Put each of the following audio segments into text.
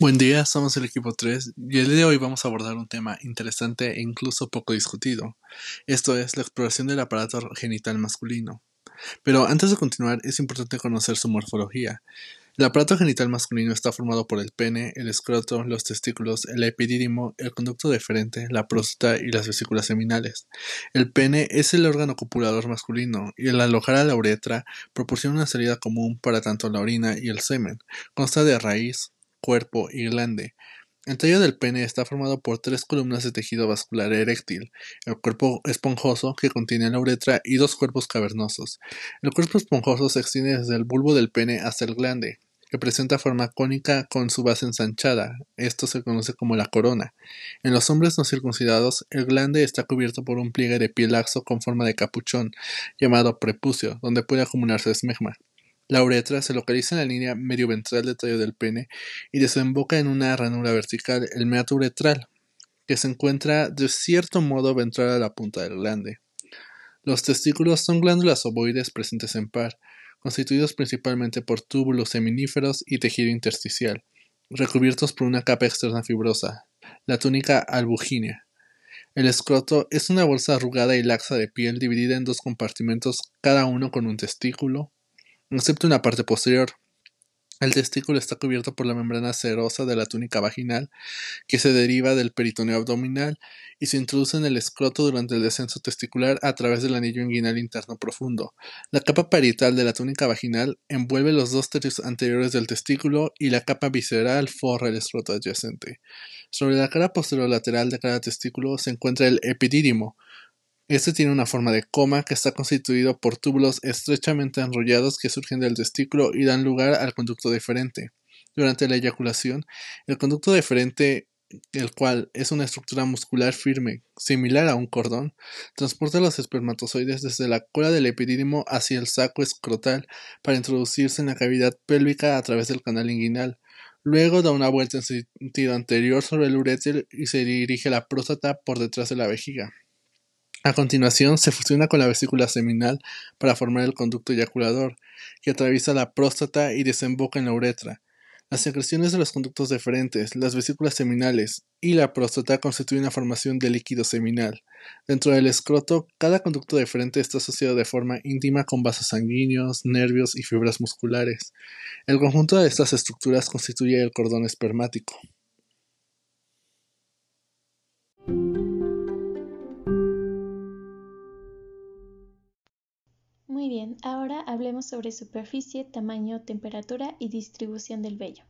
Buen día, somos el equipo 3 y el día de hoy vamos a abordar un tema interesante e incluso poco discutido. Esto es la exploración del aparato genital masculino. Pero antes de continuar es importante conocer su morfología. El aparato genital masculino está formado por el pene, el escroto, los testículos, el epidídimo, el conducto deferente, la próstata y las vesículas seminales. El pene es el órgano copulador masculino y al alojar a la uretra proporciona una salida común para tanto la orina y el semen. Consta de raíz, cuerpo y glande. El tallo del pene está formado por tres columnas de tejido vascular eréctil, el cuerpo esponjoso que contiene la uretra y dos cuerpos cavernosos. El cuerpo esponjoso se extiende desde el bulbo del pene hasta el glande, que presenta forma cónica con su base ensanchada. Esto se conoce como la corona. En los hombres no circuncidados, el glande está cubierto por un pliegue de piel laxo con forma de capuchón, llamado prepucio, donde puede acumularse esmegma. La uretra se localiza en la línea medio-ventral del tallo del pene y desemboca en una ranura vertical, el meato uretral, que se encuentra de cierto modo ventral a la punta del glande. Los testículos son glándulas ovoides presentes en par, constituidos principalmente por túbulos seminíferos y tejido intersticial, recubiertos por una capa externa fibrosa, la túnica albugínea. El escroto es una bolsa arrugada y laxa de piel dividida en dos compartimentos, cada uno con un testículo, excepto en la parte posterior. El testículo está cubierto por la membrana serosa de la túnica vaginal, que se deriva del peritoneo abdominal y se introduce en el escroto durante el descenso testicular a través del anillo inguinal interno profundo. La capa parietal de la túnica vaginal envuelve los dos tercios anteriores del testículo y la capa visceral forra el escroto adyacente. Sobre la cara posterior lateral de cada testículo se encuentra el epidídimo, este tiene una forma de coma que está constituido por túbulos estrechamente enrollados que surgen del testículo y dan lugar al conducto deferente. Durante la eyaculación, el conducto deferente, el cual es una estructura muscular firme, similar a un cordón, transporta los espermatozoides desde la cola del epidídimo hacia el saco escrotal para introducirse en la cavidad pélvica a través del canal inguinal. Luego da una vuelta en sentido anterior sobre el uréter y se dirige a la próstata por detrás de la vejiga. A continuación, se fusiona con la vesícula seminal para formar el conducto eyaculador, que atraviesa la próstata y desemboca en la uretra. Las secreciones de los conductos deferentes, las vesículas seminales y la próstata constituyen una formación de líquido seminal. Dentro del escroto, cada conducto deferente está asociado de forma íntima con vasos sanguíneos, nervios y fibras musculares. El conjunto de estas estructuras constituye el cordón espermático. Bien, ahora hablemos sobre superficie, tamaño, temperatura y distribución del vello.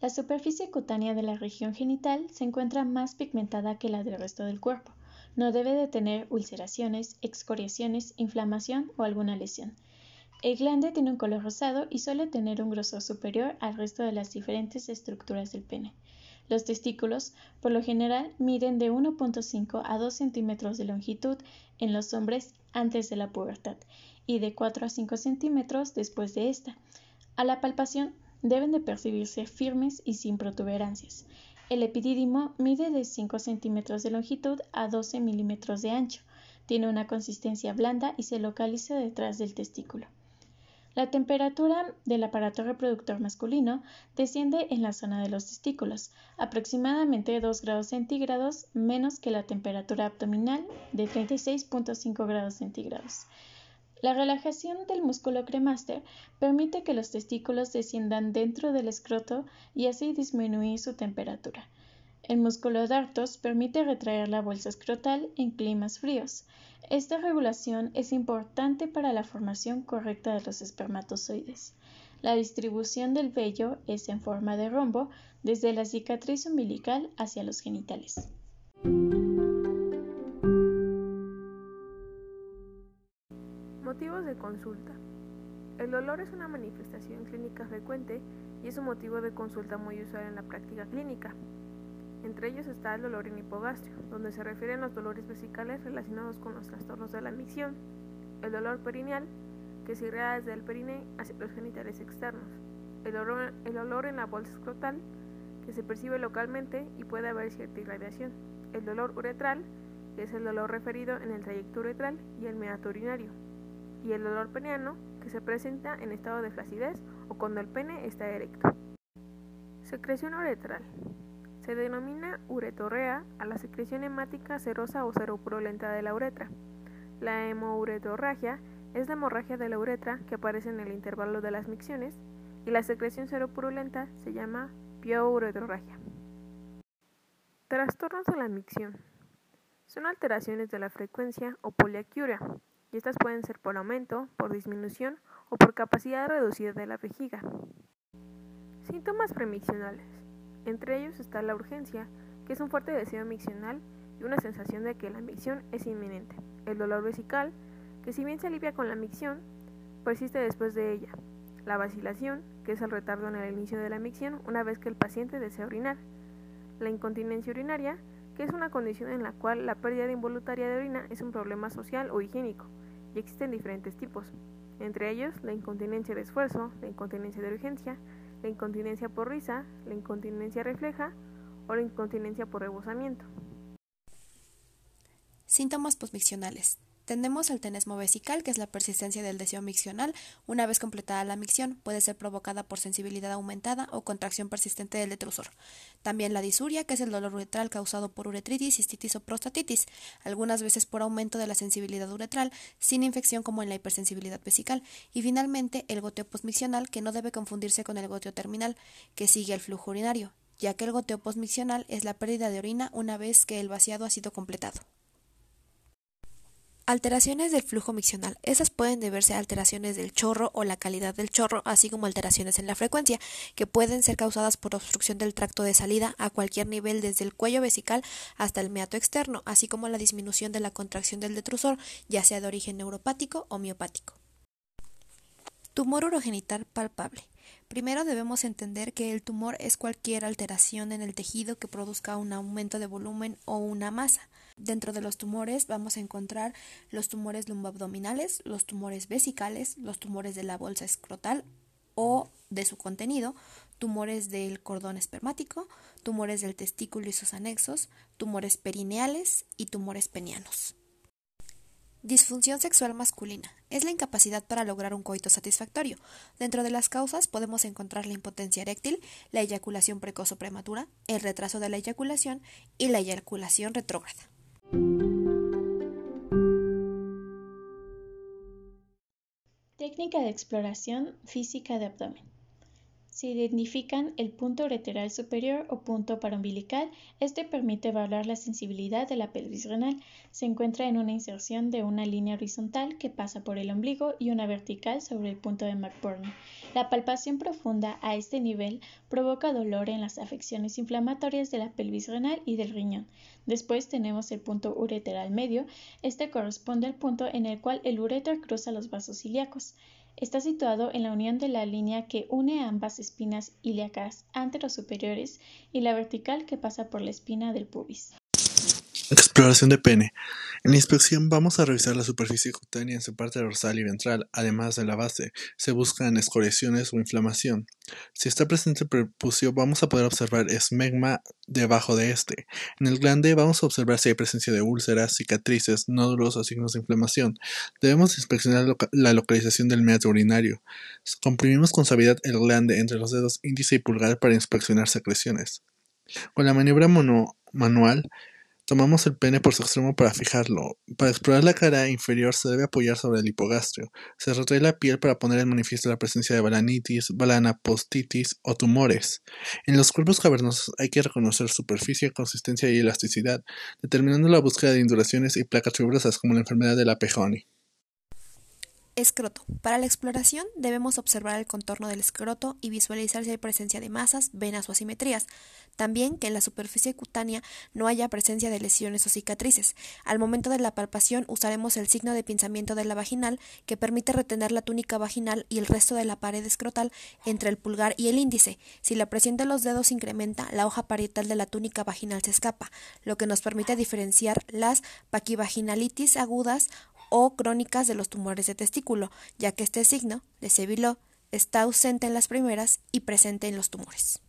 La superficie cutánea de la región genital se encuentra más pigmentada que la del resto del cuerpo. No debe de tener ulceraciones, excoriaciones, inflamación o alguna lesión. El glande tiene un color rosado y suele tener un grosor superior al resto de las diferentes estructuras del pene. Los testículos, por lo general, miden de 1.5 a 2 centímetros de longitud en los hombres antes de la pubertad y de 4 a 5 centímetros después de esta. A la palpación deben de percibirse firmes y sin protuberancias. El epidídimo mide de 5 centímetros de longitud a 12 milímetros de ancho. Tiene una consistencia blanda y se localiza detrás del testículo. La temperatura del aparato reproductor masculino desciende en la zona de los testículos, aproximadamente 2 grados centígrados menos que la temperatura abdominal de 36.5 grados centígrados. La relajación del músculo cremaster permite que los testículos desciendan dentro del escroto y así disminuir su temperatura. El músculo dartos permite retraer la bolsa escrotal en climas fríos. Esta regulación es importante para la formación correcta de los espermatozoides. La distribución del vello es en forma de rombo desde la cicatriz umbilical hacia los genitales. El dolor es una manifestación clínica frecuente y es un motivo de consulta muy usual en la práctica clínica. Entre ellos está el dolor en hipogastrio, donde se refieren los dolores vesicales relacionados con los trastornos de la micción, el dolor perineal, que se irradia desde el perine hacia los genitales externos, el olor en la bolsa escrotal, que se percibe localmente y puede haber cierta irradiación, el dolor uretral, que es el dolor referido en el trayecto uretral y el meato urinario, y el dolor peniano, que se presenta en estado de flacidez o cuando el pene está erecto. Secreción uretral. Se denomina uretorrea a la secreción hemática serosa o seropurulenta de la uretra. La hemouretorragia es la hemorragia de la uretra que aparece en el intervalo de las micciones y la secreción seropurulenta se llama piouretorragia. Trastornos de la micción. Son alteraciones de la frecuencia o poliacuria, y estas pueden ser por aumento, por disminución o por capacidad reducida de la vejiga. Síntomas premiccionales. Entre ellos está la urgencia, que es un fuerte deseo miccional y una sensación de que la micción es inminente. El dolor vesical, que si bien se alivia con la micción, persiste después de ella. La vacilación, que es el retardo en el inicio de la micción una vez que el paciente desea orinar. La incontinencia urinaria, que es una condición en la cual la pérdida involuntaria de orina es un problema social o higiénico, y existen diferentes tipos, entre ellos la incontinencia de esfuerzo, la incontinencia de urgencia, la incontinencia por risa, la incontinencia refleja o la incontinencia por rebosamiento. Síntomas postmiccionales. Tendemos al tenesmo vesical, que es la persistencia del deseo miccional. Una vez completada la micción, puede ser provocada por sensibilidad aumentada o contracción persistente del detrusor. También la disuria, que es el dolor uretral causado por uretritis, cistitis o prostatitis, algunas veces por aumento de la sensibilidad uretral, sin infección como en la hipersensibilidad vesical. Y finalmente, el goteo postmiccional, que no debe confundirse con el goteo terminal, que sigue el flujo urinario, ya que el goteo postmiccional es la pérdida de orina una vez que el vaciado ha sido completado. Alteraciones del flujo miccional. Esas pueden deberse a alteraciones del chorro o la calidad del chorro, así como alteraciones en la frecuencia, que pueden ser causadas por obstrucción del tracto de salida a cualquier nivel desde el cuello vesical hasta el meato externo, así como la disminución de la contracción del detrusor, ya sea de origen neuropático o miopático. Tumor urogenital palpable. Primero debemos entender que el tumor es cualquier alteración en el tejido que produzca un aumento de volumen o una masa. Dentro de los tumores vamos a encontrar los tumores lumboabdominales, los tumores vesicales, los tumores de la bolsa escrotal o de su contenido, tumores del cordón espermático, tumores del testículo y sus anexos, tumores perineales y tumores penianos. Disfunción sexual masculina. Es la incapacidad para lograr un coito satisfactorio. Dentro de las causas podemos encontrar la impotencia eréctil, la eyaculación precoz o prematura, el retraso de la eyaculación y la eyaculación retrógrada. Técnica de exploración física de abdomen. Se identifican el punto ureteral superior o punto paraumbilical. Este permite evaluar la sensibilidad de la pelvis renal. Se encuentra en una inserción de una línea horizontal que pasa por el ombligo y una vertical sobre el punto de McBurney. La palpación profunda a este nivel provoca dolor en las afecciones inflamatorias de la pelvis renal y del riñón. Después tenemos el punto ureteral medio. Este corresponde al punto en el cual el ureter cruza los vasos ilíacos. Está situado en la unión de la línea que une ambas espinas ilíacas anterosuperiores y la vertical que pasa por la espina del pubis. Exploración de pene. En la inspección vamos a revisar la superficie cutánea en su parte dorsal y ventral, además de la base. Se buscan escoriaciones o inflamación. Si está presente el prepucio, vamos a poder observar esmegma debajo de este. En el glande vamos a observar si hay presencia de úlceras, cicatrices, nódulos o signos de inflamación. Debemos inspeccionar la localización del meato urinario. Comprimimos con suavidad el glande entre los dedos índice y pulgar para inspeccionar secreciones. Con la maniobra manual, Tomamos el pene por su extremo para fijarlo. Para explorar la cara inferior se debe apoyar sobre el hipogastrio. Se retrae la piel para poner en manifiesto la presencia de balanitis, balanapostitis o tumores. En los cuerpos cavernosos hay que reconocer superficie, consistencia y elasticidad, determinando la búsqueda de induraciones y placas fibrosas como la enfermedad de la Pejoni. Escroto. Para la exploración debemos observar el contorno del escroto y visualizar si hay presencia de masas, venas o asimetrías. También que en la superficie cutánea no haya presencia de lesiones o cicatrices. Al momento de la palpación usaremos el signo de pinzamiento de la vaginal que permite retener la túnica vaginal y el resto de la pared escrotal entre el pulgar y el índice. Si la presión de los dedos incrementa, la hoja parietal de la túnica vaginal se escapa, lo que nos permite diferenciar las paquivaginalitis agudas o crónicas de los tumores de testículo, ya que este signo de Sevillot está ausente en las primeras y presente en los tumores.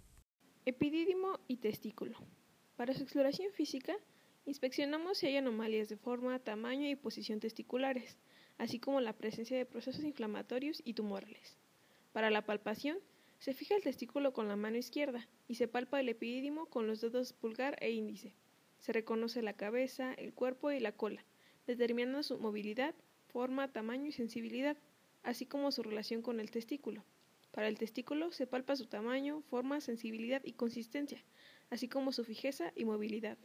Epidídimo y testículo. Para su exploración física, inspeccionamos si hay anomalías de forma, tamaño y posición testiculares, así como la presencia de procesos inflamatorios y tumorales. Para la palpación, Se fija el testículo con la mano izquierda y se palpa el epidídimo con los dedos pulgar e índice. Se reconoce la cabeza, el cuerpo y la cola, determinando su movilidad, forma, tamaño y sensibilidad, así como su relación con el testículo. Para el testículo se palpa su tamaño, forma, sensibilidad y consistencia, así como su fijeza y movilidad.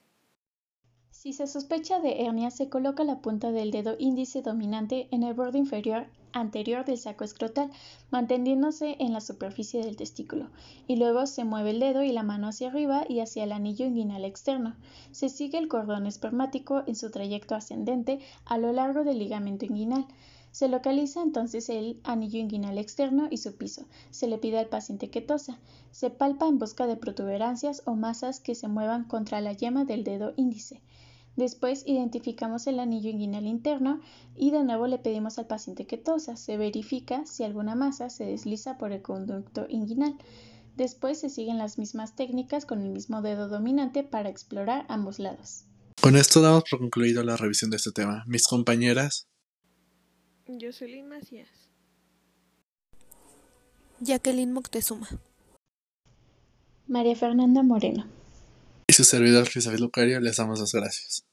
Si se sospecha de hernia, se coloca la punta del dedo índice dominante en el borde inferior anterior del saco escrotal, manteniéndose en la superficie del testículo, y luego se mueve el dedo y la mano hacia arriba y hacia el anillo inguinal externo. Se sigue el cordón espermático en su trayecto ascendente a lo largo del ligamento inguinal. Se localiza entonces el anillo inguinal externo y su piso. Se le pide al paciente que tosa. Se palpa en busca de protuberancias o masas que se muevan contra la yema del dedo índice. Después identificamos el anillo inguinal interno y de nuevo le pedimos al paciente que tosa. Se verifica si alguna masa se desliza por el conducto inguinal. Después se siguen las mismas técnicas con el mismo dedo dominante para explorar ambos lados. Con esto damos por concluido la revisión de este tema. Mis compañeras. Jocelyn Macías. Jacqueline Moctezuma. María Fernanda Moreno. Y su servidor Isabel Lucario les damos las gracias.